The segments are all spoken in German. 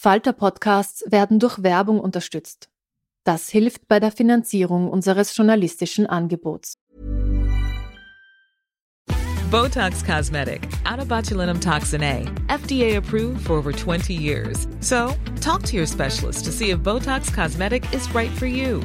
Falter-Podcasts werden durch Werbung unterstützt. Das hilft bei der Finanzierung unseres journalistischen Angebots. Botox Cosmetic, out of botulinum toxin A, FDA approved for over 20 years. So, talk to your specialist to see if Botox Cosmetic is right for you.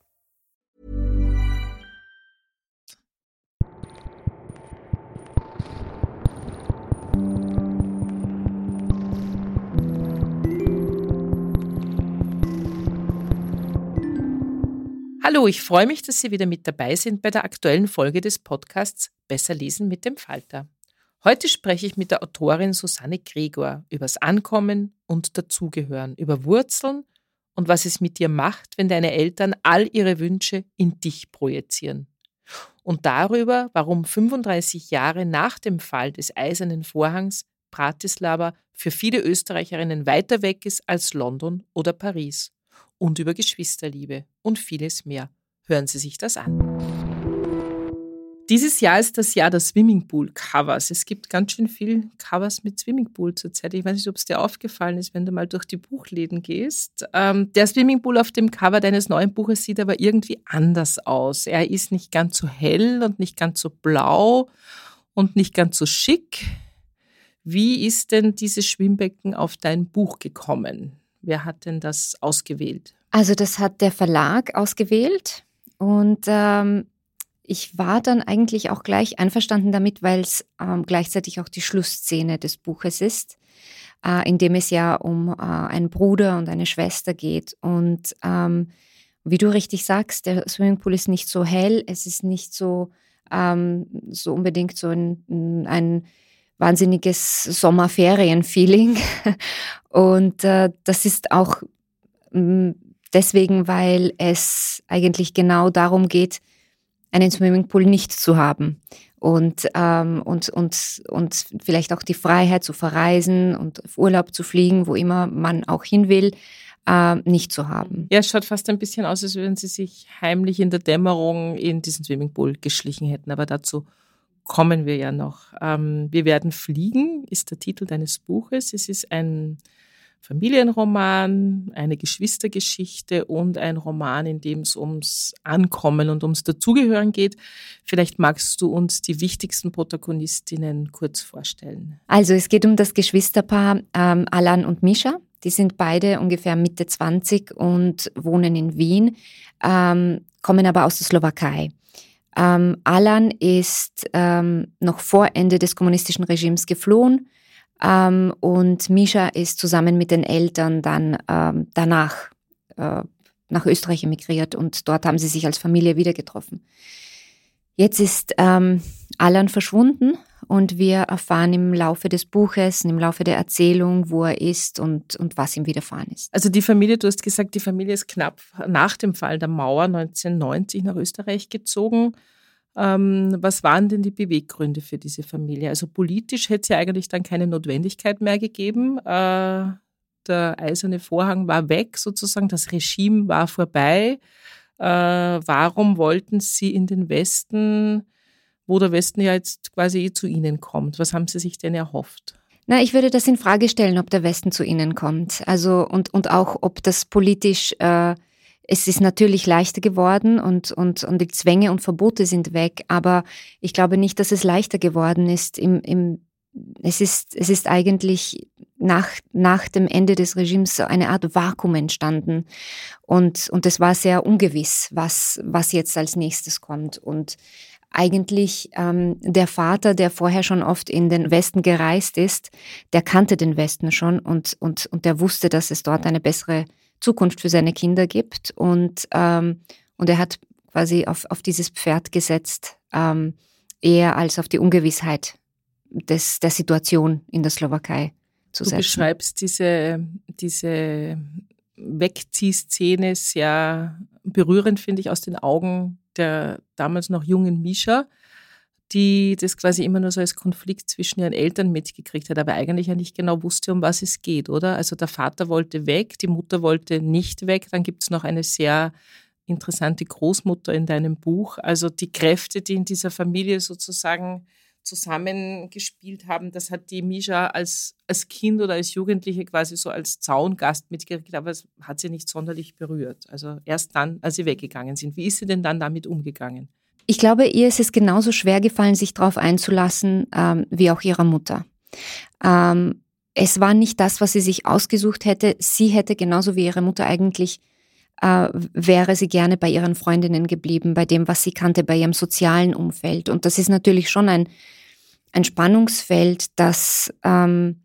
Hallo, ich freue mich, dass Sie wieder mit dabei sind bei der aktuellen Folge des Podcasts Besser lesen mit dem Falter. Heute spreche ich mit der Autorin Susanne Gregor übers Ankommen und Dazugehören, über Wurzeln und was es mit dir macht, wenn deine Eltern all ihre Wünsche in dich projizieren. Und darüber, warum 35 Jahre nach dem Fall des Eisernen Vorhangs Bratislava für viele Österreicherinnen weiter weg ist als London oder Paris und über Geschwisterliebe und vieles mehr. Hören Sie sich das an. Dieses Jahr ist das Jahr der Swimmingpool-Covers. Es gibt ganz schön viel Covers mit Swimmingpool zurzeit. Ich weiß nicht, ob es dir aufgefallen ist, wenn du mal durch die Buchläden gehst. Ähm, der Swimmingpool auf dem Cover deines neuen Buches sieht aber irgendwie anders aus. Er ist nicht ganz so hell und nicht ganz so blau und nicht ganz so schick. Wie ist denn dieses Schwimmbecken auf dein Buch gekommen? Wer hat denn das ausgewählt? Also das hat der Verlag ausgewählt und ähm, ich war dann eigentlich auch gleich einverstanden damit, weil es ähm, gleichzeitig auch die Schlussszene des Buches ist, äh, in dem es ja um äh, einen Bruder und eine Schwester geht. Und ähm, wie du richtig sagst, der Swimmingpool ist nicht so hell, es ist nicht so, ähm, so unbedingt so ein, ein wahnsinniges Sommerferien-Feeling. Und äh, das ist auch mm, deswegen, weil es eigentlich genau darum geht, einen Swimmingpool nicht zu haben und, ähm, und, und, und vielleicht auch die Freiheit zu verreisen und auf Urlaub zu fliegen, wo immer man auch hin will, äh, nicht zu haben. Ja, es schaut fast ein bisschen aus, als würden sie sich heimlich in der Dämmerung in diesen Swimmingpool geschlichen hätten, aber dazu kommen wir ja noch. Ähm, wir werden fliegen, ist der Titel deines Buches. Es ist ein Familienroman, eine Geschwistergeschichte und ein Roman, in dem es ums Ankommen und ums Dazugehören geht. Vielleicht magst du uns die wichtigsten Protagonistinnen kurz vorstellen. Also es geht um das Geschwisterpaar ähm, Alan und Misha. Die sind beide ungefähr Mitte 20 und wohnen in Wien, ähm, kommen aber aus der Slowakei. Ähm, Alan ist ähm, noch vor Ende des kommunistischen Regimes geflohen ähm, und Misha ist zusammen mit den Eltern dann ähm, danach äh, nach Österreich emigriert und dort haben sie sich als Familie wieder getroffen. Jetzt ist ähm, Alan verschwunden und wir erfahren im Laufe des Buches, im Laufe der Erzählung, wo er ist und, und was ihm widerfahren ist. Also die Familie, du hast gesagt, die Familie ist knapp nach dem Fall der Mauer 1990 nach Österreich gezogen. Ähm, was waren denn die Beweggründe für diese Familie? Also politisch hätte es ja eigentlich dann keine Notwendigkeit mehr gegeben. Äh, der eiserne Vorhang war weg, sozusagen, das Regime war vorbei. Äh, warum wollten Sie in den Westen, wo der Westen ja jetzt quasi eh zu Ihnen kommt? Was haben Sie sich denn erhofft? Na, ich würde das in Frage stellen, ob der Westen zu Ihnen kommt. Also und, und auch, ob das politisch äh, es ist natürlich leichter geworden und, und, und die Zwänge und Verbote sind weg, aber ich glaube nicht, dass es leichter geworden ist. Im, im, es, ist es ist eigentlich nach, nach dem Ende des Regimes so eine Art Vakuum entstanden und, und es war sehr ungewiss, was, was jetzt als nächstes kommt. Und eigentlich ähm, der Vater, der vorher schon oft in den Westen gereist ist, der kannte den Westen schon und, und, und der wusste, dass es dort eine bessere Zukunft für seine Kinder gibt. Und, ähm, und er hat quasi auf, auf dieses Pferd gesetzt, ähm, eher als auf die Ungewissheit des, der Situation in der Slowakei zu setzen. Du beschreibst diese, diese Wegziehszene sehr berührend, finde ich, aus den Augen der damals noch jungen Misha, die das quasi immer nur so als Konflikt zwischen ihren Eltern mitgekriegt hat, aber eigentlich ja nicht genau wusste, um was es geht, oder? Also der Vater wollte weg, die Mutter wollte nicht weg, dann gibt es noch eine sehr interessante Großmutter in deinem Buch. Also die Kräfte, die in dieser Familie sozusagen zusammengespielt haben, das hat die Misha als, als Kind oder als Jugendliche quasi so als Zaungast mitgekriegt, aber es hat sie nicht sonderlich berührt. Also erst dann, als sie weggegangen sind. Wie ist sie denn dann damit umgegangen? Ich glaube, ihr ist es genauso schwer gefallen, sich darauf einzulassen, ähm, wie auch ihrer Mutter. Ähm, es war nicht das, was sie sich ausgesucht hätte. Sie hätte genauso wie ihre Mutter eigentlich äh, wäre sie gerne bei ihren Freundinnen geblieben, bei dem, was sie kannte, bei ihrem sozialen Umfeld. Und das ist natürlich schon ein, ein Spannungsfeld, das, ähm,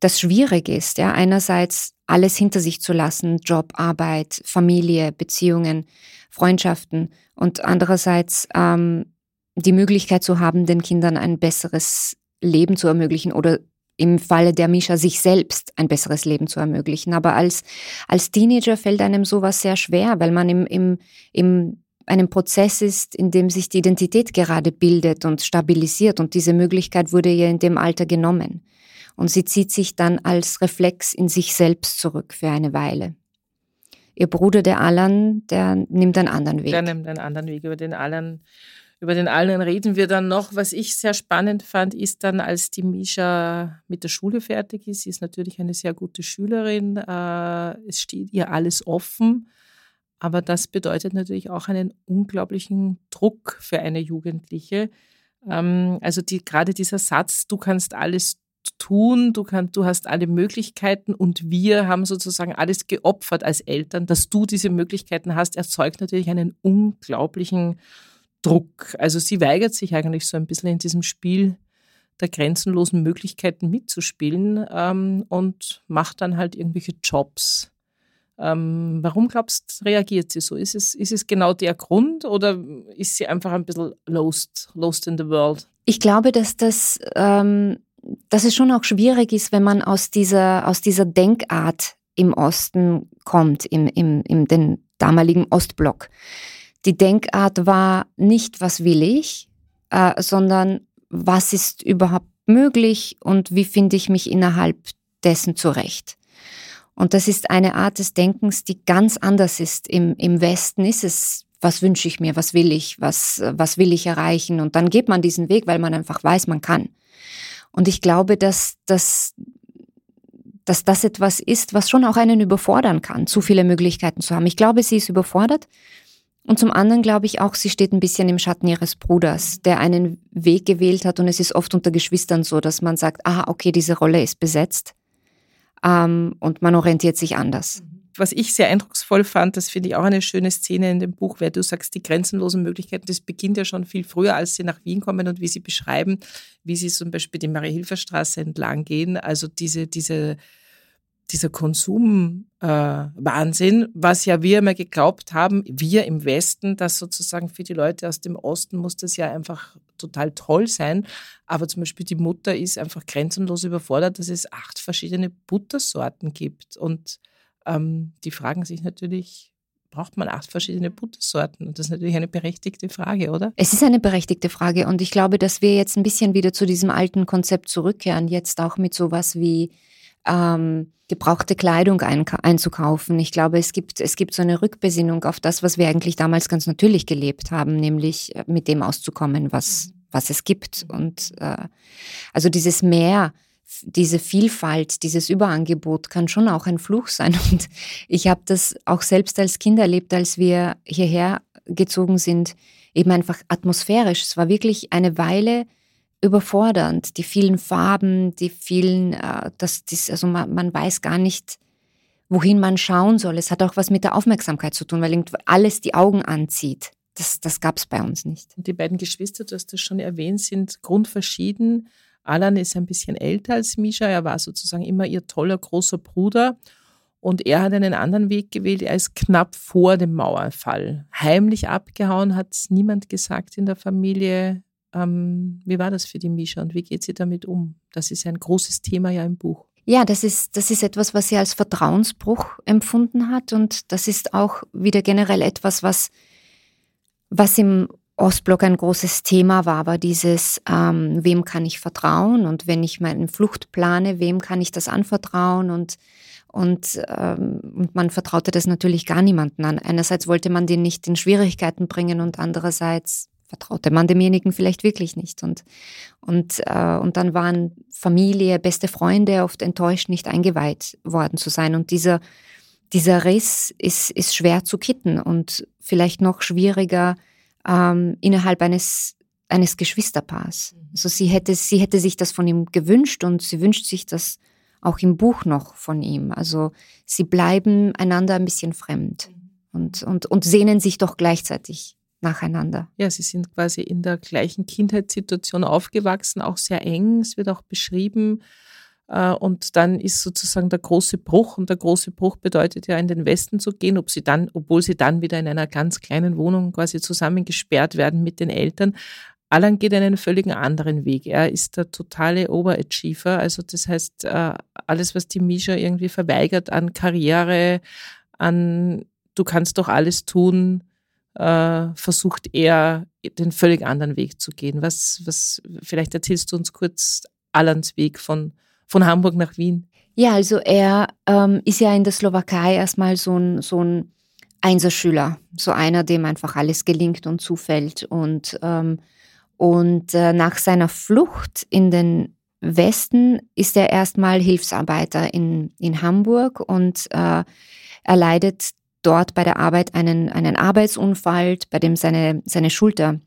das schwierig ist. Ja? Einerseits alles hinter sich zu lassen, Job, Arbeit, Familie, Beziehungen, Freundschaften und andererseits ähm, die Möglichkeit zu haben, den Kindern ein besseres Leben zu ermöglichen oder im Falle der Misha sich selbst ein besseres Leben zu ermöglichen. Aber als, als Teenager fällt einem sowas sehr schwer, weil man im, im, im einem Prozess ist, in dem sich die Identität gerade bildet und stabilisiert. Und diese Möglichkeit wurde ihr in dem Alter genommen. Und sie zieht sich dann als Reflex in sich selbst zurück für eine Weile. Ihr Bruder, der Alan, der nimmt einen anderen Weg. Der nimmt einen anderen Weg. Über den Alan über den Allen reden wir dann noch. Was ich sehr spannend fand, ist dann, als die Misha mit der Schule fertig ist. Sie ist natürlich eine sehr gute Schülerin. Äh, es steht ihr alles offen. Aber das bedeutet natürlich auch einen unglaublichen Druck für eine Jugendliche. Ähm, also die, gerade dieser Satz, du kannst alles tun, du, kannst, du hast alle Möglichkeiten und wir haben sozusagen alles geopfert als Eltern, dass du diese Möglichkeiten hast, erzeugt natürlich einen unglaublichen Druck Druck. Also sie weigert sich eigentlich so ein bisschen in diesem Spiel der grenzenlosen Möglichkeiten mitzuspielen ähm, und macht dann halt irgendwelche Jobs. Ähm, warum glaubst du, reagiert sie so? Ist es, ist es genau der Grund oder ist sie einfach ein bisschen lost, lost in the world? Ich glaube, dass das, ähm, dass es schon auch schwierig ist, wenn man aus dieser, aus dieser Denkart im Osten kommt, im, im, im den damaligen Ostblock. Die Denkart war nicht, was will ich, äh, sondern was ist überhaupt möglich und wie finde ich mich innerhalb dessen zurecht. Und das ist eine Art des Denkens, die ganz anders ist. Im, im Westen ist es, was wünsche ich mir, was will ich, was, was will ich erreichen. Und dann geht man diesen Weg, weil man einfach weiß, man kann. Und ich glaube, dass, dass, dass das etwas ist, was schon auch einen überfordern kann, zu viele Möglichkeiten zu haben. Ich glaube, sie ist überfordert und zum anderen glaube ich auch, sie steht ein bisschen im Schatten ihres Bruders, der einen Weg gewählt hat. Und es ist oft unter Geschwistern so, dass man sagt, ah, okay, diese Rolle ist besetzt. Ähm, und man orientiert sich anders. Was ich sehr eindrucksvoll fand, das finde ich auch eine schöne Szene in dem Buch, weil du sagst, die grenzenlosen Möglichkeiten, das beginnt ja schon viel früher, als sie nach Wien kommen und wie sie beschreiben, wie sie zum Beispiel die Marie-Hilfer-Straße entlang gehen. Also diese, diese, dieser Konsumwahnsinn, äh, was ja wir immer geglaubt haben, wir im Westen, dass sozusagen für die Leute aus dem Osten muss das ja einfach total toll sein. Aber zum Beispiel die Mutter ist einfach grenzenlos überfordert, dass es acht verschiedene Buttersorten gibt. Und ähm, die fragen sich natürlich, braucht man acht verschiedene Buttersorten? Und das ist natürlich eine berechtigte Frage, oder? Es ist eine berechtigte Frage. Und ich glaube, dass wir jetzt ein bisschen wieder zu diesem alten Konzept zurückkehren, jetzt auch mit sowas wie ähm, gebrauchte Kleidung ein, einzukaufen. Ich glaube, es gibt, es gibt so eine Rückbesinnung auf das, was wir eigentlich damals ganz natürlich gelebt haben, nämlich äh, mit dem auszukommen, was, was es gibt. Und äh, also dieses Mehr, diese Vielfalt, dieses Überangebot kann schon auch ein Fluch sein. Und ich habe das auch selbst als Kind erlebt, als wir hierher gezogen sind, eben einfach atmosphärisch. Es war wirklich eine Weile überfordernd. Die vielen Farben, die vielen, äh, das, das, also man, man weiß gar nicht, wohin man schauen soll. Es hat auch was mit der Aufmerksamkeit zu tun, weil alles die Augen anzieht. das, das gab es bei uns nicht. Und die beiden Geschwister, du hast das schon erwähnt, sind grundverschieden. Alan ist ein bisschen älter als Misha. Er war sozusagen immer ihr toller großer Bruder. Und er hat einen anderen Weg gewählt. Er ist knapp vor dem Mauerfall heimlich abgehauen, hat niemand gesagt in der Familie. Ähm, wie war das für die Misha und wie geht sie damit um? Das ist ein großes Thema ja im Buch. Ja, das ist, das ist etwas, was sie als Vertrauensbruch empfunden hat. Und das ist auch wieder generell etwas, was, was im Ostblock ein großes Thema war, war dieses, ähm, wem kann ich vertrauen? Und wenn ich meine Flucht plane, wem kann ich das anvertrauen? Und, und, ähm, und man vertraute das natürlich gar niemanden an. Einerseits wollte man den nicht in Schwierigkeiten bringen und andererseits vertraute man demjenigen vielleicht wirklich nicht. Und, und, äh, und dann waren Familie, beste Freunde oft enttäuscht, nicht eingeweiht worden zu sein. Und dieser, dieser Riss ist, ist schwer zu kitten und vielleicht noch schwieriger ähm, innerhalb eines, eines Geschwisterpaars. Mhm. Also sie hätte, sie hätte sich das von ihm gewünscht und sie wünscht sich das auch im Buch noch von ihm. Also sie bleiben einander ein bisschen fremd mhm. und, und, und sehnen sich doch gleichzeitig nacheinander. Ja, sie sind quasi in der gleichen Kindheitssituation aufgewachsen, auch sehr eng. Es wird auch beschrieben. Äh, und dann ist sozusagen der große Bruch. Und der große Bruch bedeutet ja, in den Westen zu gehen, ob sie dann, obwohl sie dann wieder in einer ganz kleinen Wohnung quasi zusammengesperrt werden mit den Eltern. Alan geht einen völligen anderen Weg. Er ist der totale Overachiever. Also das heißt, äh, alles, was die Misha irgendwie verweigert an Karriere, an du kannst doch alles tun, äh, versucht er den völlig anderen Weg zu gehen. Was, was, vielleicht erzählst du uns kurz Alans Weg von, von Hamburg nach Wien. Ja, also er ähm, ist ja in der Slowakei erstmal so ein, so ein Einserschüler, so einer, dem einfach alles gelingt und zufällt. Und, ähm, und äh, nach seiner Flucht in den Westen ist er erstmal Hilfsarbeiter in, in Hamburg und äh, er leidet dort bei der Arbeit einen, einen Arbeitsunfall, bei dem seine, seine Schulter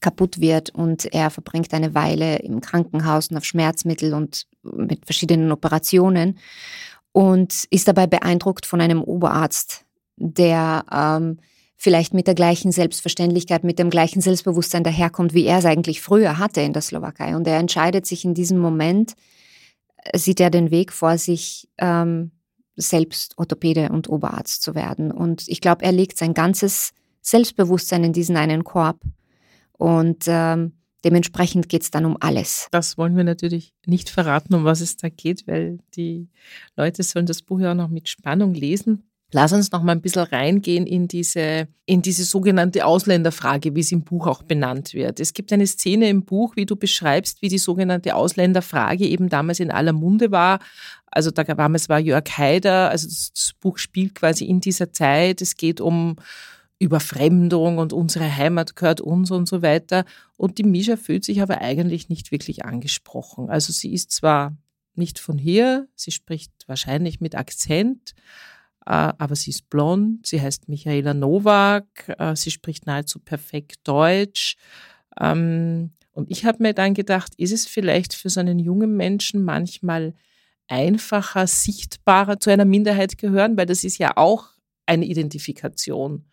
kaputt wird und er verbringt eine Weile im Krankenhaus und auf Schmerzmittel und mit verschiedenen Operationen und ist dabei beeindruckt von einem Oberarzt, der ähm, vielleicht mit der gleichen Selbstverständlichkeit, mit dem gleichen Selbstbewusstsein daherkommt, wie er es eigentlich früher hatte in der Slowakei. Und er entscheidet sich in diesem Moment, äh, sieht er den Weg vor sich, ähm, selbst Orthopäde und Oberarzt zu werden. Und ich glaube, er legt sein ganzes Selbstbewusstsein in diesen einen Korb. Und ähm, dementsprechend geht es dann um alles. Das wollen wir natürlich nicht verraten, um was es da geht, weil die Leute sollen das Buch ja auch noch mit Spannung lesen. Lass uns noch mal ein bisschen reingehen in diese, in diese sogenannte Ausländerfrage, wie es im Buch auch benannt wird. Es gibt eine Szene im Buch, wie du beschreibst, wie die sogenannte Ausländerfrage eben damals in aller Munde war. Also da damals war Jörg Haider, also das Buch spielt quasi in dieser Zeit. Es geht um Überfremdung und unsere Heimat gehört uns und so weiter. Und die Misha fühlt sich aber eigentlich nicht wirklich angesprochen. Also sie ist zwar nicht von hier, sie spricht wahrscheinlich mit Akzent, aber sie ist blond, sie heißt Michaela Nowak, äh, sie spricht nahezu perfekt Deutsch. Ähm, und ich habe mir dann gedacht, ist es vielleicht für so einen jungen Menschen manchmal einfacher, sichtbarer zu einer Minderheit gehören, weil das ist ja auch eine Identifikation.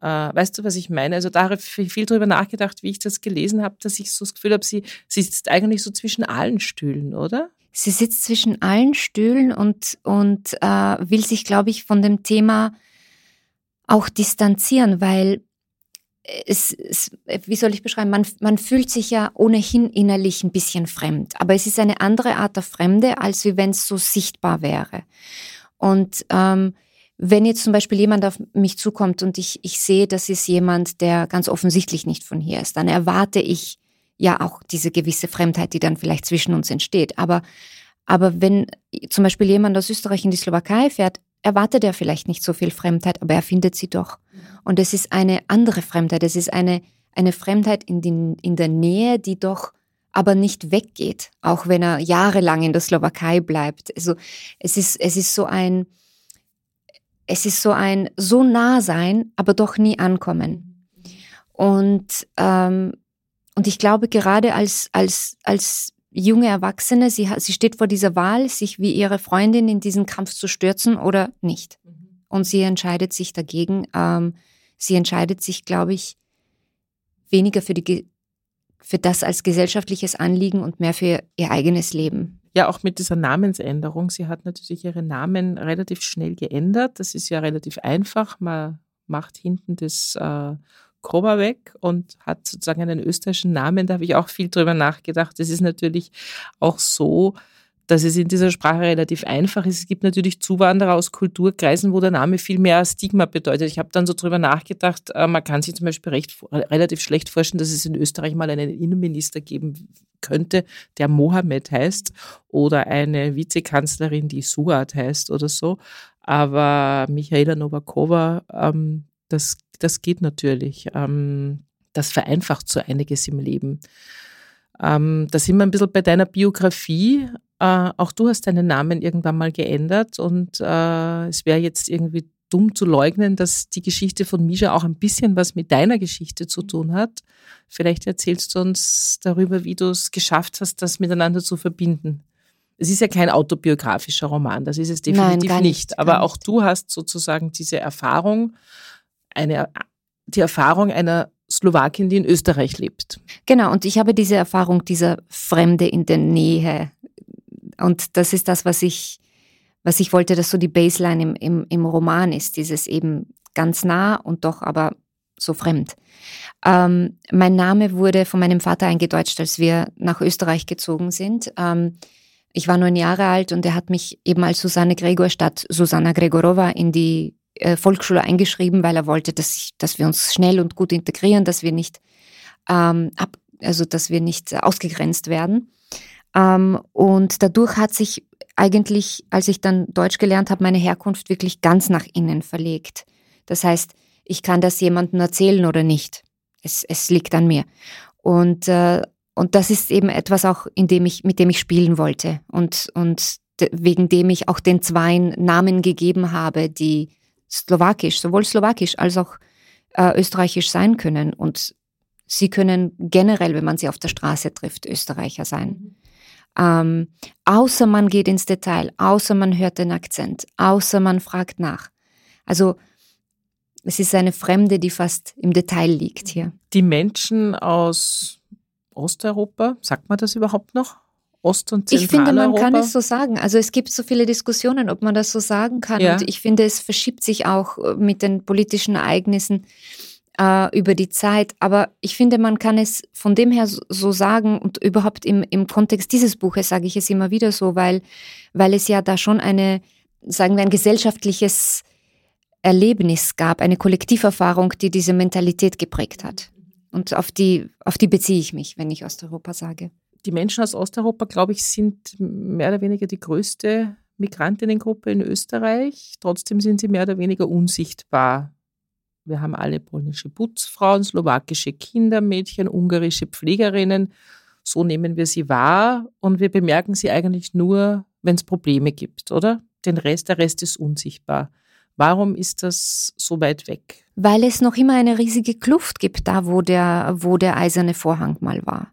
Äh, weißt du, was ich meine? Also da habe ich viel drüber nachgedacht, wie ich das gelesen habe, dass ich so das Gefühl habe, sie, sie sitzt eigentlich so zwischen allen Stühlen, oder? Sie sitzt zwischen allen Stühlen und, und äh, will sich, glaube ich, von dem Thema auch distanzieren, weil es, es, wie soll ich beschreiben, man, man fühlt sich ja ohnehin innerlich ein bisschen fremd, aber es ist eine andere Art der Fremde, als wenn es so sichtbar wäre. Und ähm, wenn jetzt zum Beispiel jemand auf mich zukommt und ich, ich sehe, das ist jemand, der ganz offensichtlich nicht von hier ist, dann erwarte ich ja auch diese gewisse Fremdheit, die dann vielleicht zwischen uns entsteht. Aber, aber wenn zum Beispiel jemand aus Österreich in die Slowakei fährt, erwartet er vielleicht nicht so viel Fremdheit, aber er findet sie doch. Und es ist eine andere Fremdheit. Es ist eine, eine Fremdheit in, den, in der Nähe, die doch aber nicht weggeht, auch wenn er jahrelang in der Slowakei bleibt. Also es ist, es ist so ein, es ist so ein so nah sein, aber doch nie ankommen. Und ähm, und ich glaube, gerade als, als, als junge Erwachsene, sie, sie steht vor dieser Wahl, sich wie ihre Freundin in diesen Kampf zu stürzen oder nicht. Mhm. Und sie entscheidet sich dagegen, ähm, sie entscheidet sich, glaube ich, weniger für, die, für das als gesellschaftliches Anliegen und mehr für ihr eigenes Leben. Ja, auch mit dieser Namensänderung. Sie hat natürlich ihren Namen relativ schnell geändert. Das ist ja relativ einfach. Man macht hinten das äh, Koba weg und hat sozusagen einen österreichischen Namen. Da habe ich auch viel drüber nachgedacht. Das ist natürlich auch so, dass es in dieser Sprache relativ einfach ist. Es gibt natürlich Zuwanderer aus Kulturkreisen, wo der Name viel mehr Stigma bedeutet. Ich habe dann so drüber nachgedacht, äh, man kann sich zum Beispiel recht, relativ schlecht vorstellen, dass es in Österreich mal einen Innenminister geben könnte, der Mohammed heißt oder eine Vizekanzlerin, die Suat heißt oder so. Aber Michaela Novakova, ähm, das, das geht natürlich. Ähm, das vereinfacht so einiges im Leben. Ähm, da sind wir ein bisschen bei deiner Biografie. Äh, auch du hast deinen Namen irgendwann mal geändert und äh, es wäre jetzt irgendwie dumm zu leugnen, dass die Geschichte von Misha auch ein bisschen was mit deiner Geschichte zu tun hat. Vielleicht erzählst du uns darüber, wie du es geschafft hast, das miteinander zu verbinden. Es ist ja kein autobiografischer Roman, das ist es definitiv Nein, nicht. nicht. Aber auch du hast sozusagen diese Erfahrung, eine, die Erfahrung einer Slowakin, die in Österreich lebt. Genau, und ich habe diese Erfahrung dieser Fremde in der Nähe und das ist das, was ich, was ich wollte, dass so die Baseline im, im, im Roman ist, dieses eben ganz nah und doch aber so fremd. Ähm, mein Name wurde von meinem Vater eingedeutscht, als wir nach Österreich gezogen sind. Ähm, ich war neun Jahre alt und er hat mich eben als Susanne Gregor statt Susanna Gregorova in die Volksschule eingeschrieben, weil er wollte, dass, ich, dass wir uns schnell und gut integrieren, dass wir nicht ähm, ab, also dass wir nicht ausgegrenzt werden. Ähm, und dadurch hat sich eigentlich, als ich dann Deutsch gelernt habe, meine Herkunft wirklich ganz nach innen verlegt. Das heißt, ich kann das jemandem erzählen oder nicht. Es, es liegt an mir. Und, äh, und das ist eben etwas auch, in dem ich, mit dem ich spielen wollte. Und, und wegen dem ich auch den Zweien Namen gegeben habe, die slowakisch, sowohl slowakisch als auch äh, österreichisch sein können. Und sie können generell, wenn man sie auf der Straße trifft, Österreicher sein. Mhm. Ähm, außer man geht ins Detail, außer man hört den Akzent, außer man fragt nach. Also es ist eine Fremde, die fast im Detail liegt hier. Die Menschen aus Osteuropa, sagt man das überhaupt noch? Ost- und Zentraleuropa? Ich finde, man kann es so sagen. Also es gibt so viele Diskussionen, ob man das so sagen kann. Ja. Und ich finde, es verschiebt sich auch äh, mit den politischen Ereignissen äh, über die Zeit. Aber ich finde, man kann es von dem her so, so sagen und überhaupt im, im Kontext dieses Buches sage ich es immer wieder so, weil, weil es ja da schon eine, sagen wir, ein gesellschaftliches Erlebnis gab, eine Kollektiverfahrung, die diese Mentalität geprägt hat. Und auf die, auf die beziehe ich mich, wenn ich Osteuropa sage. Die Menschen aus Osteuropa, glaube ich, sind mehr oder weniger die größte Migrantinnengruppe in Österreich. Trotzdem sind sie mehr oder weniger unsichtbar wir haben alle polnische Putzfrauen, slowakische Kindermädchen, ungarische Pflegerinnen. So nehmen wir sie wahr und wir bemerken sie eigentlich nur, wenn es Probleme gibt, oder? Den Rest, der Rest ist unsichtbar. Warum ist das so weit weg? Weil es noch immer eine riesige Kluft gibt, da wo der, wo der eiserne Vorhang mal war.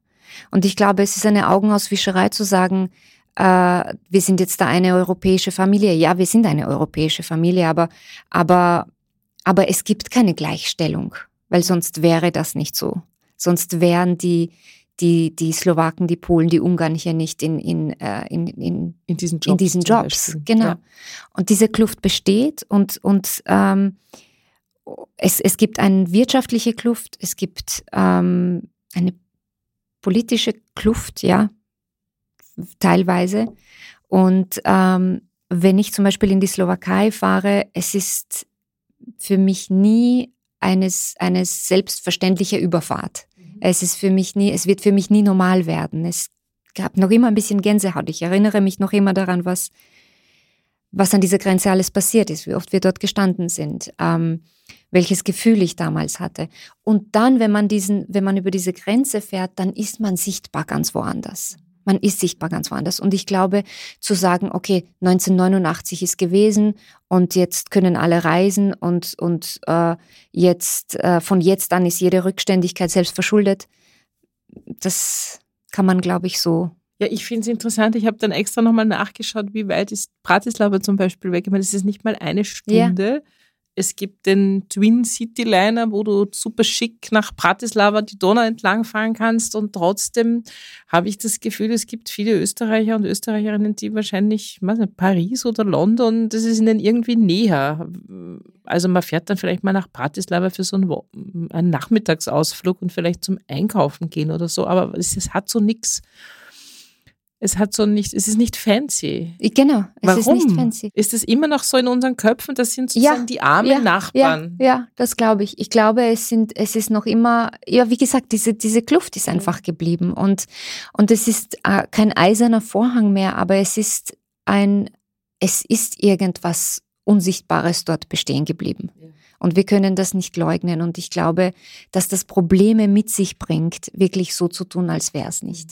Und ich glaube, es ist eine Augenauswischerei zu sagen, äh, wir sind jetzt da eine europäische Familie. Ja, wir sind eine europäische Familie, aber, aber aber es gibt keine Gleichstellung, weil sonst wäre das nicht so. Sonst wären die, die, die Slowaken, die Polen, die Ungarn hier nicht in, in, äh, in, in, in diesen Jobs. In diesen Jobs. Genau. Ja. Und diese Kluft besteht und, und ähm, es, es gibt eine wirtschaftliche Kluft, es gibt ähm, eine politische Kluft, ja, teilweise. Und ähm, wenn ich zum Beispiel in die Slowakei fahre, es ist für mich nie eines, eine selbstverständliche Überfahrt. Mhm. Es ist für mich nie, es wird für mich nie normal werden. Es gab noch immer ein bisschen Gänsehaut. Ich erinnere mich noch immer daran, was, was an dieser Grenze alles passiert ist, wie oft wir dort gestanden sind, ähm, welches Gefühl ich damals hatte. Und dann, wenn man diesen, wenn man über diese Grenze fährt, dann ist man sichtbar ganz woanders. Man ist sichtbar ganz woanders. Und ich glaube, zu sagen, okay, 1989 ist gewesen und jetzt können alle reisen und, und äh, jetzt, äh, von jetzt an ist jede Rückständigkeit selbst verschuldet, das kann man, glaube ich, so ja, ich finde es interessant. Ich habe dann extra nochmal nachgeschaut, wie weit ist Bratislava zum Beispiel weg. Ich meine, das ist nicht mal eine Stunde. Ja. Es gibt den Twin City Liner, wo du super schick nach Bratislava die Donau entlang fahren kannst und trotzdem habe ich das Gefühl, es gibt viele Österreicher und Österreicherinnen, die wahrscheinlich, weiß nicht, Paris oder London, das ist ihnen irgendwie näher. Also man fährt dann vielleicht mal nach Bratislava für so einen, einen Nachmittagsausflug und vielleicht zum Einkaufen gehen oder so, aber es, es hat so nichts es hat so nicht, es ist nicht fancy. Genau, es Warum? ist nicht fancy. Ist es immer noch so in unseren Köpfen? Das sind sozusagen Ja, die armen ja, Nachbarn. Ja, ja, das glaube ich. Ich glaube, es sind, es ist noch immer, ja, wie gesagt, diese, diese Kluft ist einfach geblieben und, und es ist äh, kein eiserner Vorhang mehr, aber es ist ein, es ist irgendwas Unsichtbares dort bestehen geblieben. Ja. Und wir können das nicht leugnen. Und ich glaube, dass das Probleme mit sich bringt, wirklich so zu tun, als wäre es nicht.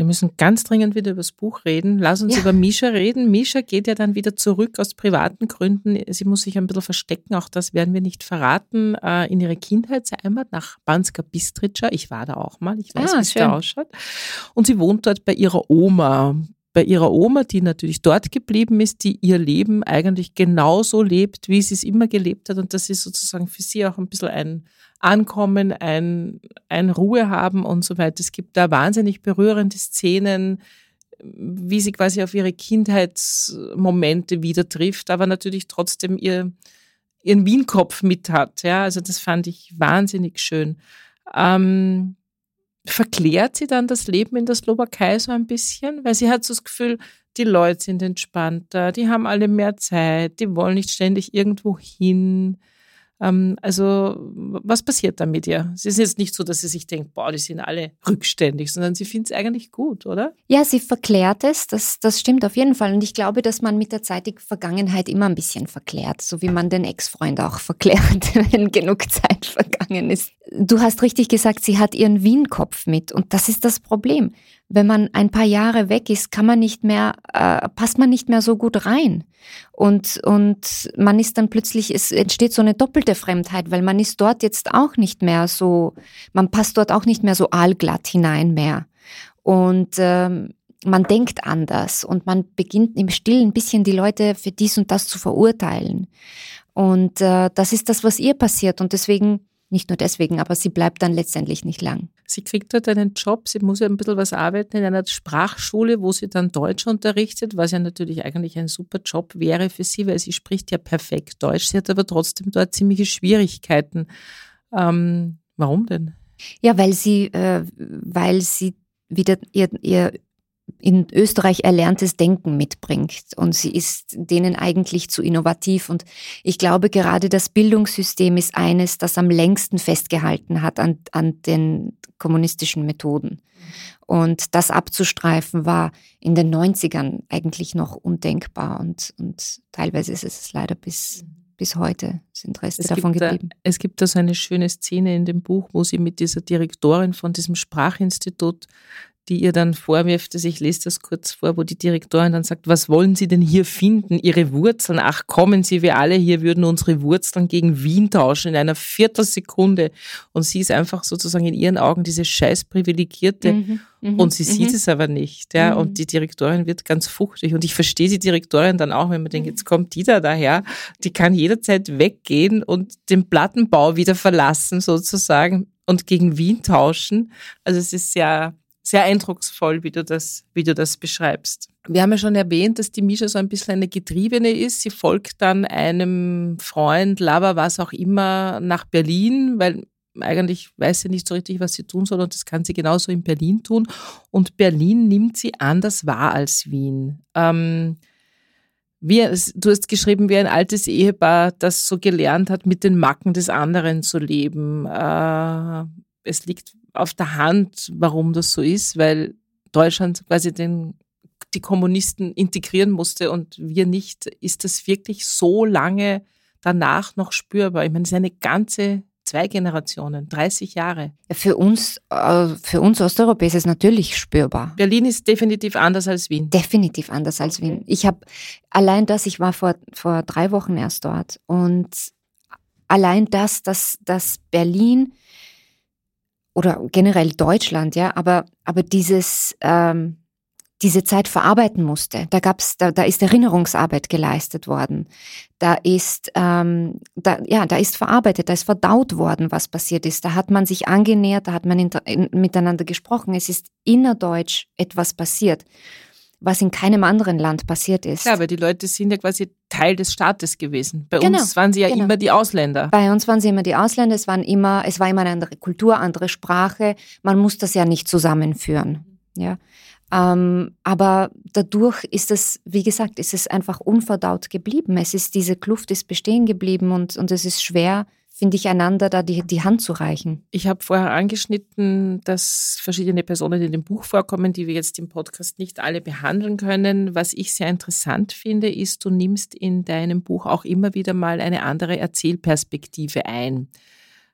Wir müssen ganz dringend wieder über das Buch reden. Lass uns Ja. über Misha reden. Misha geht ja dann wieder zurück aus privaten Gründen. Sie muss sich ein bisschen verstecken, auch das werden wir nicht verraten, äh, in ihre Kindheitsheimat nach Banska Bistrica. Ich war da auch mal, ich weiß, Ah, wie es da ausschaut. Und sie wohnt dort bei ihrer Oma. Bei ihrer Oma, die natürlich dort geblieben ist, die ihr Leben eigentlich genauso lebt, wie sie es immer gelebt hat. Und das ist sozusagen für sie auch ein bisschen ein Ankommen, ein, ein Ruhe haben und so weiter. Es gibt da wahnsinnig berührende Szenen, wie sie quasi auf ihre Kindheitsmomente wieder trifft, aber natürlich trotzdem ihr, ihren Wienkopf mit hat. Ja, also das fand ich wahnsinnig schön. Ähm, verklärt sie dann das Leben in der Slowakei so ein bisschen? Weil sie hat so das Gefühl, die Leute sind entspannter, die haben alle mehr Zeit, die wollen nicht ständig irgendwo hin. Ähm, also, was passiert da mit ihr? Es ist jetzt nicht so, dass sie sich denkt, boah, die sind alle rückständig, sondern sie findet es eigentlich gut, oder? Ja, sie verklärt es, das, das stimmt auf jeden Fall. Und ich glaube, dass man mit der Zeit die Vergangenheit immer ein bisschen verklärt, so wie man den Ex-Freund auch verklärt, wenn genug Zeit vergangen ist. Du hast richtig gesagt, sie hat ihren Wienkopf mit und das ist das Problem. Wenn man ein paar Jahre weg ist, kann man nicht mehr, äh, passt man nicht mehr so gut rein. Und, und man ist dann plötzlich, es entsteht so eine doppelte Fremdheit, weil man ist dort jetzt auch nicht mehr so, man passt dort auch nicht mehr so aalglatt hinein mehr. Und ähm, man denkt anders und man beginnt im Stillen ein bisschen die Leute für dies und das zu verurteilen. Und äh, das ist das, was ihr passiert. Und deswegen, nicht nur deswegen, aber sie bleibt dann letztendlich nicht lang. Sie kriegt dort einen Job, sie muss ja ein bisschen was arbeiten in einer Sprachschule, wo sie dann Deutsch unterrichtet, was ja natürlich eigentlich ein super Job wäre für sie, weil sie spricht ja perfekt Deutsch. Sie hat aber trotzdem dort ziemliche Schwierigkeiten. Ähm, warum denn? Ja, weil sie, äh, weil sie wieder ihr, ihr in Österreich erlerntes Denken mitbringt und sie ist denen eigentlich zu innovativ und ich glaube gerade das Bildungssystem ist eines, das am längsten festgehalten hat an, an den kommunistischen Methoden. Und das abzustreifen war in den 90ern eigentlich noch undenkbar und, und teilweise ist es leider bis, bis heute sind Reste Es davon gibt, da, geblieben. es gibt da so eine schöne Szene in dem Buch, wo sie mit dieser Direktorin von diesem Sprachinstitut die ihr dann vorwirft, also ich lese das kurz vor, wo die Direktorin dann sagt, was wollen Sie denn hier finden? Ihre Wurzeln? Ach, kommen Sie, wir alle hier würden unsere Wurzeln gegen Wien tauschen in einer Viertelsekunde. Und sie ist einfach sozusagen in ihren Augen diese scheiß Privilegierte. Mhm, mhm, Und sie sieht mhm. es aber nicht, ja. Mhm. Und die Direktorin wird ganz fuchtig. Und ich verstehe die Direktorin dann auch, wenn man denkt, jetzt kommt die da daher. Die kann jederzeit weggehen und den Plattenbau wieder verlassen, sozusagen, und gegen Wien tauschen. Also es ist sehr, sehr eindrucksvoll, wie du das, wie du das beschreibst. Wir haben ja schon erwähnt, dass die Misha so ein bisschen eine Getriebene ist. Sie folgt dann einem Freund, Lover, was auch immer, nach Berlin, weil eigentlich weiß sie nicht so richtig, was sie tun soll und das kann sie genauso in Berlin tun. Und Berlin nimmt sie anders wahr als Wien. Ähm, wie, du hast geschrieben, wie ein altes Ehepaar, das so gelernt hat, mit den Macken des anderen zu leben. Äh, es liegt auf der Hand, warum das so ist, weil Deutschland quasi den die Kommunisten integrieren musste und wir nicht, ist das wirklich so lange danach noch spürbar? Ich meine, es ist eine ganze zwei Generationen, 30 Jahre. Für uns, äh, für uns Osteuropäer ist es natürlich spürbar. Berlin ist definitiv anders als Wien. Definitiv anders als Wien. Ich habe allein das, ich war vor, vor drei Wochen erst dort und allein das, dass, dass Berlin oder generell Deutschland, ja, aber, aber dieses, ähm, diese Zeit verarbeiten musste. Da gab's, da, da ist Erinnerungsarbeit geleistet worden. Da ist, ähm, da, ja, da ist verarbeitet, da ist verdaut worden, was passiert ist. Da hat man sich angenähert, da hat man in, in, miteinander gesprochen. Es ist innerdeutsch etwas passiert, was in keinem anderen Land passiert ist. Ja, aber die Leute sind ja quasi Teil des Staates gewesen. Bei genau, uns waren sie ja genau. immer die Ausländer. Bei uns waren sie immer die Ausländer. Es waren immer, es war immer eine andere Kultur, andere Sprache. Man muss das ja nicht zusammenführen. Ja. Ähm, aber dadurch ist es, wie gesagt, ist es einfach unverdaut geblieben. Es ist, diese Kluft ist bestehen geblieben und, und es ist schwer, finde ich, einander da die, die Hand zu reichen. Ich habe vorher angeschnitten, dass verschiedene Personen in dem Buch vorkommen, die wir jetzt im Podcast nicht alle behandeln können. Was ich sehr interessant finde, ist, du nimmst in deinem Buch auch immer wieder mal eine andere Erzählperspektive ein.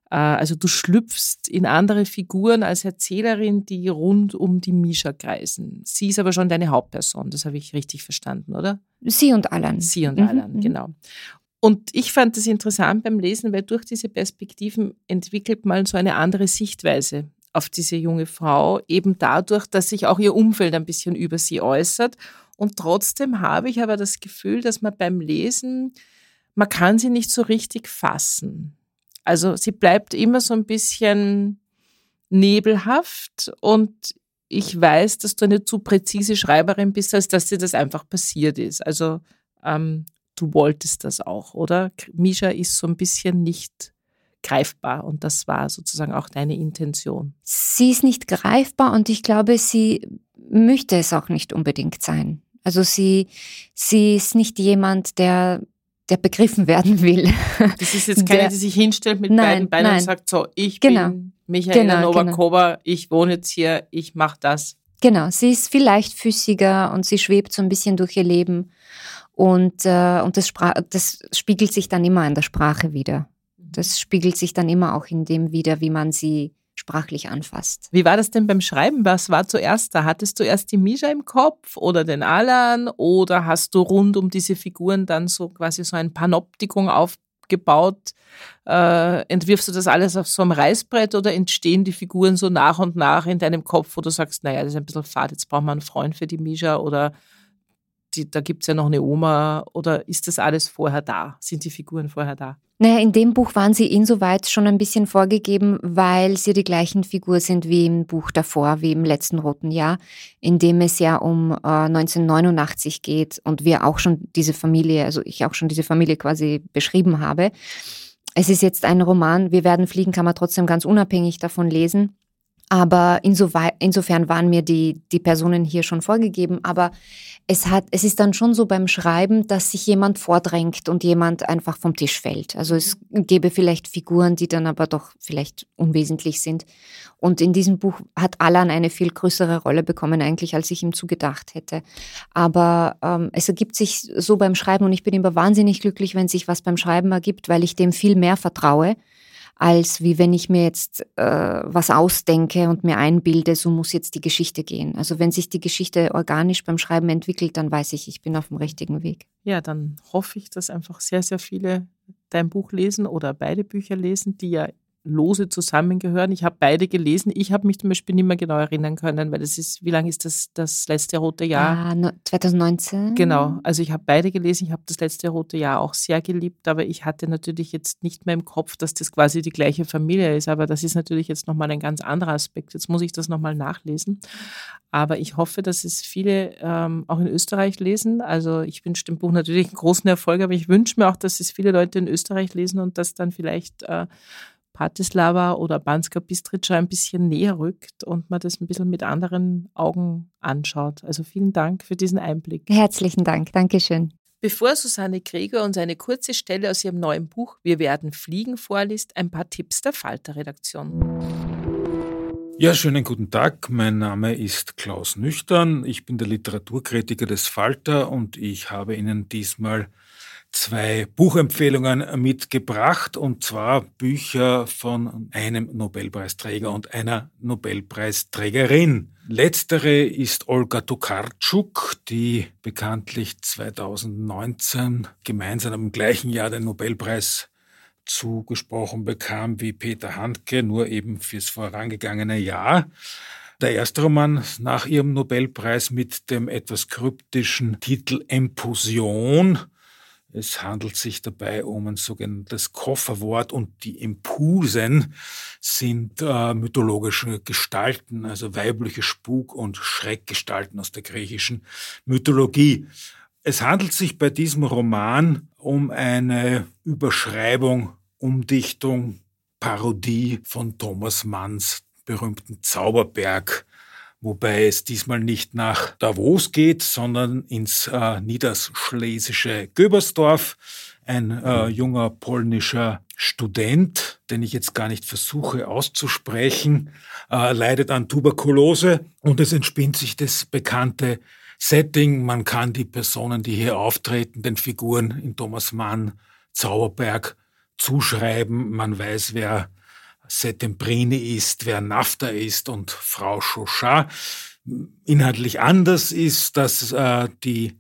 Äh, also du schlüpfst in andere Figuren als Erzählerin, die rund um die Misha kreisen. Sie ist aber schon deine Hauptperson, das habe ich richtig verstanden, oder? Sie und Alan. Sie und mhm. Alan, mhm. genau. Und ich fand das interessant beim Lesen, weil durch diese Perspektiven entwickelt man so eine andere Sichtweise auf diese junge Frau, eben dadurch, dass sich auch ihr Umfeld ein bisschen über sie äußert. Und trotzdem habe ich aber das Gefühl, dass man beim Lesen, man kann sie nicht so richtig fassen. Also sie bleibt immer so ein bisschen nebelhaft und ich weiß, dass du eine zu präzise Schreiberin bist, als dass dir das einfach passiert ist. Also ähm, du wolltest das auch, oder? Misha ist so ein bisschen nicht greifbar und das war sozusagen auch deine Intention. Sie ist nicht greifbar und ich glaube, sie möchte es auch nicht unbedingt sein. Also sie, sie ist nicht jemand, der der begriffen werden will. Das ist jetzt keine, der, die sich hinstellt mit nein, beiden Beinen nein. und sagt so, ich genau. bin Michaela genau, Novakova, genau. ich wohne jetzt hier, ich mache das. Genau, sie ist viel leichtfüßiger und sie schwebt so ein bisschen durch ihr Leben und, äh, und das, das spiegelt sich dann immer in der Sprache wieder. Das spiegelt sich dann immer auch in dem wieder, wie man sie sprachlich anfasst. Wie war das denn beim Schreiben? Was war zuerst da? Hattest du erst die Misha im Kopf oder den Alan oder hast du rund um diese Figuren dann so quasi so ein Panoptikum aufgebaut? Äh, entwirfst du das alles auf so einem Reißbrett oder entstehen die Figuren so nach und nach in deinem Kopf, wo du sagst, naja, das ist ein bisschen fad, jetzt brauchen wir einen Freund für die Misha oder die, da gibt es ja noch eine Oma oder ist das alles vorher da? Sind die Figuren vorher da? Naja, in dem Buch waren sie insoweit schon ein bisschen vorgegeben, weil sie die gleichen Figur sind wie im Buch davor, wie im letzten Roten Jahr, in dem es ja um äh, 1989 geht und wir auch schon diese Familie, also ich auch schon diese Familie quasi beschrieben habe. Es ist jetzt ein Roman, Wir werden fliegen, kann man trotzdem ganz unabhängig davon lesen. Aber insofern waren mir die, die Personen hier schon vorgegeben. Aber es, hat, es ist dann schon so beim Schreiben, dass sich jemand vordrängt und jemand einfach vom Tisch fällt. Also es gäbe vielleicht Figuren, die dann aber doch vielleicht unwesentlich sind. Und in diesem Buch hat Alan eine viel größere Rolle bekommen, eigentlich, als ich ihm zugedacht hätte. Aber ähm, es ergibt sich so beim Schreiben und ich bin immer wahnsinnig glücklich, wenn sich was beim Schreiben ergibt, weil ich dem viel mehr vertraue als wie wenn ich mir jetzt äh, was ausdenke und mir einbilde, so muss jetzt die Geschichte gehen. Also wenn sich die Geschichte organisch beim Schreiben entwickelt, dann weiß ich, ich bin auf dem richtigen Weg. Ja, dann hoffe ich, dass einfach sehr, sehr viele dein Buch lesen oder beide Bücher lesen, die ja lose zusammengehören. Ich habe beide gelesen. Ich habe mich zum Beispiel nicht mehr genau erinnern können, weil das ist, wie lange ist das das letzte rote Jahr? Ah, 2019. Genau, also ich habe beide gelesen. Ich habe das letzte rote Jahr auch sehr geliebt, aber ich hatte natürlich jetzt nicht mehr im Kopf, dass das quasi die gleiche Familie ist. Aber das ist natürlich jetzt nochmal ein ganz anderer Aspekt. Jetzt muss ich das nochmal nachlesen. Aber ich hoffe, dass es viele ähm, auch in Österreich lesen. Also ich wünsche dem Buch natürlich einen großen Erfolg, aber ich wünsche mir auch, dass es viele Leute in Österreich lesen und das dann vielleicht äh, Bratislava oder Banska Bistrica ein bisschen näher rückt und man das ein bisschen mit anderen Augen anschaut. Also vielen Dank für diesen Einblick. Herzlichen Dank, Dankeschön. Bevor Susanne Krieger uns eine kurze Stelle aus ihrem neuen Buch Wir werden fliegen vorliest, ein paar Tipps der Falter-Redaktion. Ja, schönen guten Tag. Mein Name ist Klaus Nüchtern. Ich bin der Literaturkritiker des Falter und ich habe Ihnen diesmal zwei Buchempfehlungen mitgebracht und zwar Bücher von einem Nobelpreisträger und einer Nobelpreisträgerin. Letztere ist Olga Tokarczuk, die bekanntlich 2019 gemeinsam im gleichen Jahr den Nobelpreis zugesprochen bekam wie Peter Handke, nur eben fürs vorangegangene Jahr. Der erste Roman nach ihrem Nobelpreis mit dem etwas kryptischen Titel Empusion. Es handelt sich dabei um ein sogenanntes Kofferwort und die Impusen sind äh, mythologische Gestalten, also weibliche Spuk- und Schreckgestalten aus der griechischen Mythologie. Es handelt sich bei diesem Roman um eine Überschreibung, Umdichtung, Parodie von Thomas Manns berühmten Zauberberg, wobei es diesmal nicht nach Davos geht, sondern ins äh, niederschlesische Göbersdorf. Ein äh, junger polnischer Student, den ich jetzt gar nicht versuche auszusprechen, äh, leidet an Tuberkulose und es entspinnt sich das bekannte Setting. Man kann die Personen, die hier auftreten, den Figuren in Thomas Mann, Zauberberg zuschreiben. Man weiß, wer Settembrini ist, wer Nafta ist und Frau Chauchat. Inhaltlich anders ist, dass äh, die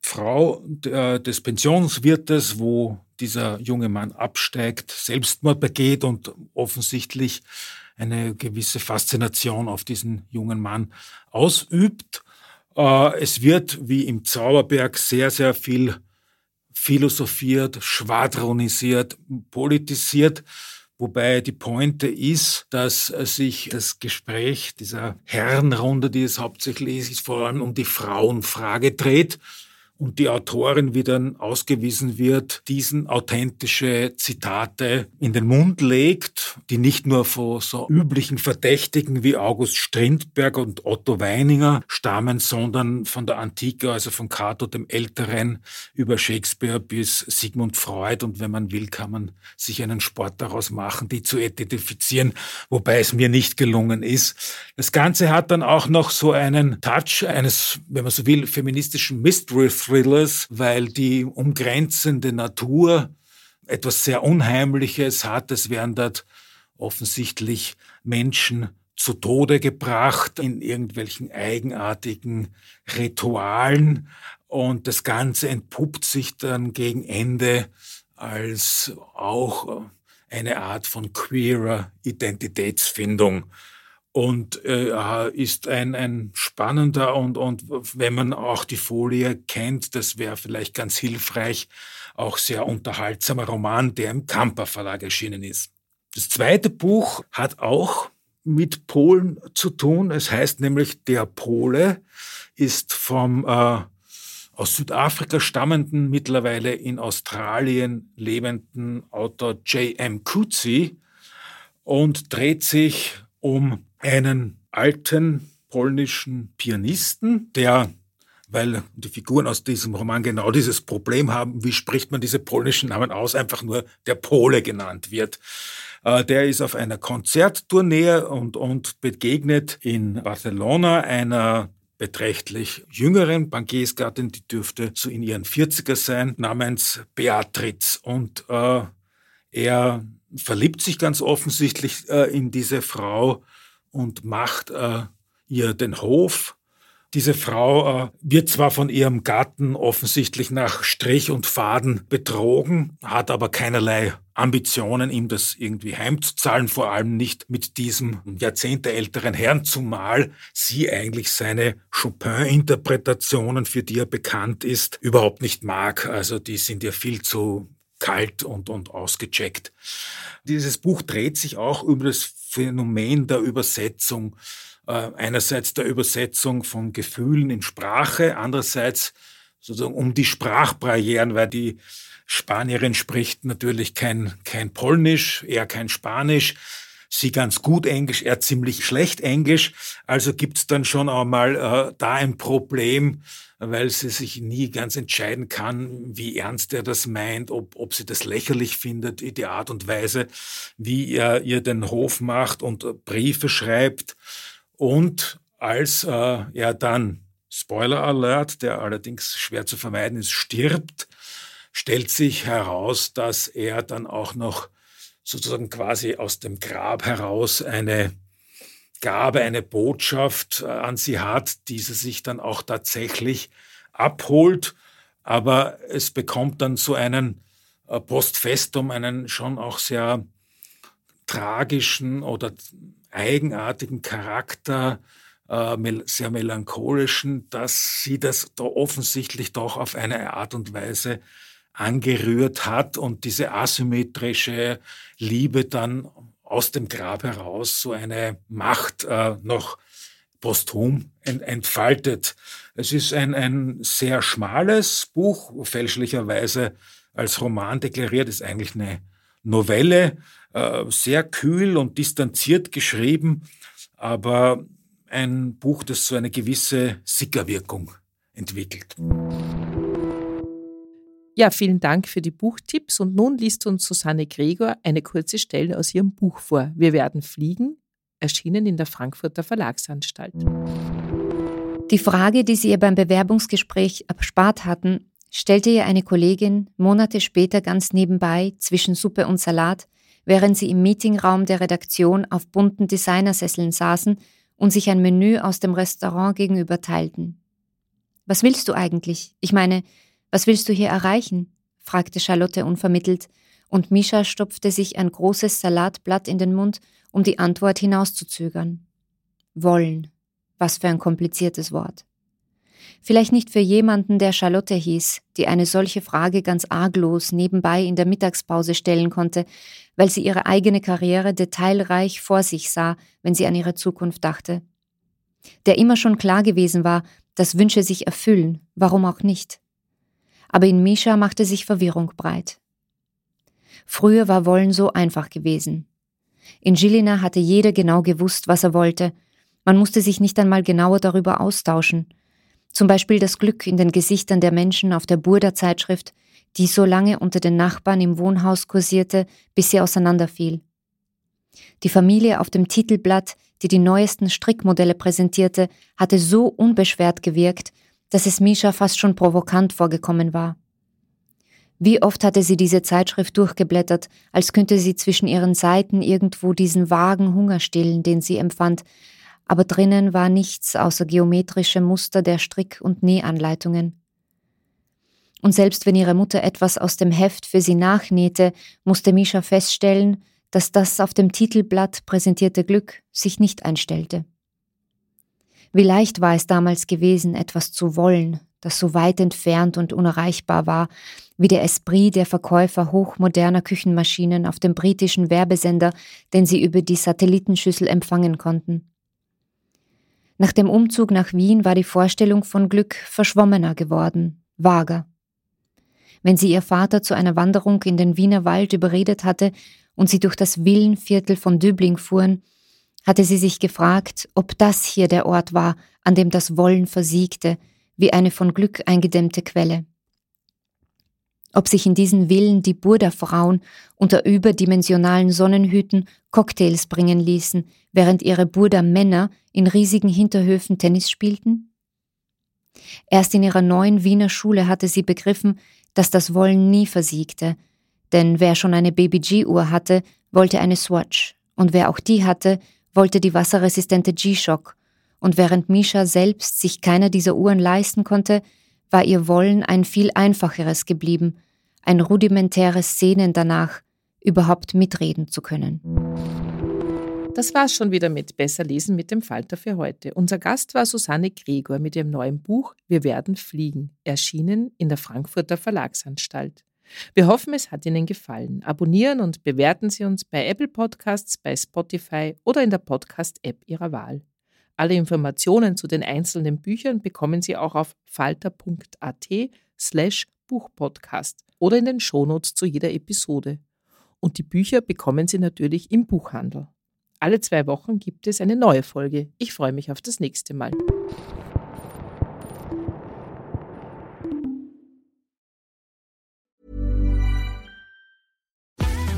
Frau äh, des Pensionswirtes, wo dieser junge Mann absteigt, Selbstmord begeht und offensichtlich eine gewisse Faszination auf diesen jungen Mann ausübt. Äh, es wird wie im Zauberberg sehr, sehr viel philosophiert, schwadronisiert, politisiert. Wobei die Pointe ist, dass sich das Gespräch dieser Herrenrunde, die es hauptsächlich ist, vor allem um die Frauenfrage dreht und die Autorin, wie dann ausgewiesen wird, diesen authentische Zitate in den Mund legt, die nicht nur von so üblichen Verdächtigen wie August Strindberg und Otto Weininger stammen, sondern von der Antike, also von Cato dem Älteren über Shakespeare bis Sigmund Freud. Und wenn man will, kann man sich einen Sport daraus machen, die zu identifizieren, wobei es mir nicht gelungen ist. Das Ganze hat dann auch noch so einen Touch eines, wenn man so will, feministischen Mystery Thrillers, weil die umgrenzende Natur etwas sehr Unheimliches hat. Es werden dort offensichtlich Menschen zu Tode gebracht in irgendwelchen eigenartigen Ritualen und das Ganze entpuppt sich dann gegen Ende als auch eine Art von queerer Identitätsfindung und äh, ist ein, ein spannender und, und wenn man auch die Folie kennt, das wäre vielleicht ganz hilfreich, auch sehr unterhaltsamer Roman, der im Kamper Verlag erschienen ist. Das zweite Buch hat auch mit Polen zu tun. Es heißt nämlich Der Pole, ist vom äh, aus Südafrika stammenden, mittlerweile in Australien lebenden Autor J.M. Coetzee und dreht sich um einen alten polnischen Pianisten, der, weil die Figuren aus diesem Roman genau dieses Problem haben, wie spricht man diese polnischen Namen aus, einfach nur der Pole genannt wird. Äh, der ist auf einer Konzerttournee und, und begegnet in Barcelona einer beträchtlich jüngeren Bankiersgattin, die dürfte so in ihren 40er sein, namens Beatriz. Und äh, er verliebt sich ganz offensichtlich äh, in diese Frau und macht äh, ihr den Hof. Diese Frau äh, wird zwar von ihrem Gatten offensichtlich nach Strich und Faden betrogen, hat aber keinerlei Ambitionen, ihm das irgendwie heimzuzahlen, vor allem nicht mit diesem jahrzehnteälteren Herrn, zumal sie eigentlich seine Chopin-Interpretationen, für die er bekannt ist, überhaupt nicht mag. Also die sind ihr viel zu kalt und, und ausgecheckt. Dieses Buch dreht sich auch über das Phänomen der Übersetzung. Äh, einerseits der Übersetzung von Gefühlen in Sprache, andererseits sozusagen um die Sprachbarrieren, weil die Spanierin spricht natürlich kein, kein Polnisch, eher kein Spanisch, sie ganz gut Englisch, er ziemlich schlecht Englisch. Also gibt's dann schon einmal äh, da ein Problem, weil sie sich nie ganz entscheiden kann, wie ernst er das meint, ob, ob sie das lächerlich findet, die Art und Weise, wie er ihr den Hof macht und Briefe schreibt. Und als äh, er dann, Spoiler Alert, der allerdings schwer zu vermeiden ist, stirbt, stellt sich heraus, dass er dann auch noch sozusagen quasi aus dem Grab heraus eine Gabe, eine Botschaft äh, an sie hat, die sie sich dann auch tatsächlich abholt. Aber es bekommt dann so einen äh, Postfestum, einen schon auch sehr tragischen oder eigenartigen Charakter, äh, sehr melancholischen, dass sie das da offensichtlich doch auf eine Art und Weise angerührt hat und diese asymmetrische Liebe dann aus dem Grab heraus so eine Macht äh, noch posthum ent entfaltet. Es ist ein, ein sehr schmales Buch, fälschlicherweise als Roman deklariert, ist eigentlich eine Novelle, äh, sehr kühl und distanziert geschrieben, aber ein Buch, das so eine gewisse Sickerwirkung entwickelt. Ja, vielen Dank für die Buchtipps und nun liest uns Susanne Gregor eine kurze Stelle aus ihrem Buch vor. Wir werden fliegen, erschienen in der Frankfurter Verlagsanstalt. Die Frage, die sie ihr beim Bewerbungsgespräch erspart hatten, stellte ihr eine Kollegin Monate später ganz nebenbei zwischen Suppe und Salat, während sie im Meetingraum der Redaktion auf bunten Designersesseln saßen und sich ein Menü aus dem Restaurant gegenüber teilten. Was willst du eigentlich? Ich meine, was willst du hier erreichen? fragte Charlotte unvermittelt, und Misha stopfte sich ein großes Salatblatt in den Mund, um die Antwort hinauszuzögern. Wollen. Was für ein kompliziertes Wort. Vielleicht nicht für jemanden, der Charlotte hieß, die eine solche Frage ganz arglos nebenbei in der Mittagspause stellen konnte, weil sie ihre eigene Karriere detailreich vor sich sah, wenn sie an ihre Zukunft dachte. Der immer schon klar gewesen war, dass Wünsche sich erfüllen, warum auch nicht aber in Misha machte sich Verwirrung breit. Früher war Wollen so einfach gewesen. In Gilina hatte jeder genau gewusst, was er wollte. Man musste sich nicht einmal genauer darüber austauschen. Zum Beispiel das Glück in den Gesichtern der Menschen auf der Burda-Zeitschrift, die so lange unter den Nachbarn im Wohnhaus kursierte, bis sie auseinanderfiel. Die Familie auf dem Titelblatt, die die neuesten Strickmodelle präsentierte, hatte so unbeschwert gewirkt, dass es Misha fast schon provokant vorgekommen war. Wie oft hatte sie diese Zeitschrift durchgeblättert, als könnte sie zwischen ihren Seiten irgendwo diesen vagen Hunger stillen, den sie empfand, aber drinnen war nichts außer geometrische Muster der Strick- und Nähanleitungen. Und selbst wenn ihre Mutter etwas aus dem Heft für sie nachnähte, musste Misha feststellen, dass das auf dem Titelblatt präsentierte Glück sich nicht einstellte. Wie leicht war es damals gewesen, etwas zu wollen, das so weit entfernt und unerreichbar war, wie der Esprit der Verkäufer hochmoderner Küchenmaschinen auf dem britischen Werbesender, den sie über die Satellitenschüssel empfangen konnten. Nach dem Umzug nach Wien war die Vorstellung von Glück verschwommener geworden, vager. Wenn sie ihr Vater zu einer Wanderung in den Wiener Wald überredet hatte und sie durch das Villenviertel von Dübling fuhren, hatte sie sich gefragt, ob das hier der Ort war, an dem das Wollen versiegte, wie eine von Glück eingedämmte Quelle. Ob sich in diesen Villen die Burda-Frauen unter überdimensionalen Sonnenhüten Cocktails bringen ließen, während ihre Burda-Männer in riesigen Hinterhöfen Tennis spielten? Erst in ihrer neuen Wiener Schule hatte sie begriffen, dass das Wollen nie versiegte, denn wer schon eine Baby-G-Uhr hatte, wollte eine Swatch, und wer auch die hatte, wollte die wasserresistente G-Shock, und während Misha selbst sich keiner dieser Uhren leisten konnte, war ihr Wollen ein viel einfacheres geblieben, ein rudimentäres Sehnen danach, überhaupt mitreden zu können. Das war's schon wieder mit Besser lesen mit dem Falter für heute. Unser Gast war Susanne Gregor mit ihrem neuen Buch Wir werden fliegen, erschienen in der Frankfurter Verlagsanstalt. Wir hoffen, es hat Ihnen gefallen. Abonnieren und bewerten Sie uns bei Apple Podcasts, bei Spotify oder in der Podcast-App Ihrer Wahl. Alle Informationen zu den einzelnen Büchern bekommen Sie auch auf falter.at slash Buchpodcast oder in den Shownotes zu jeder Episode. Und die Bücher bekommen Sie natürlich im Buchhandel. Alle zwei Wochen gibt es eine neue Folge. Ich freue mich auf das nächste Mal.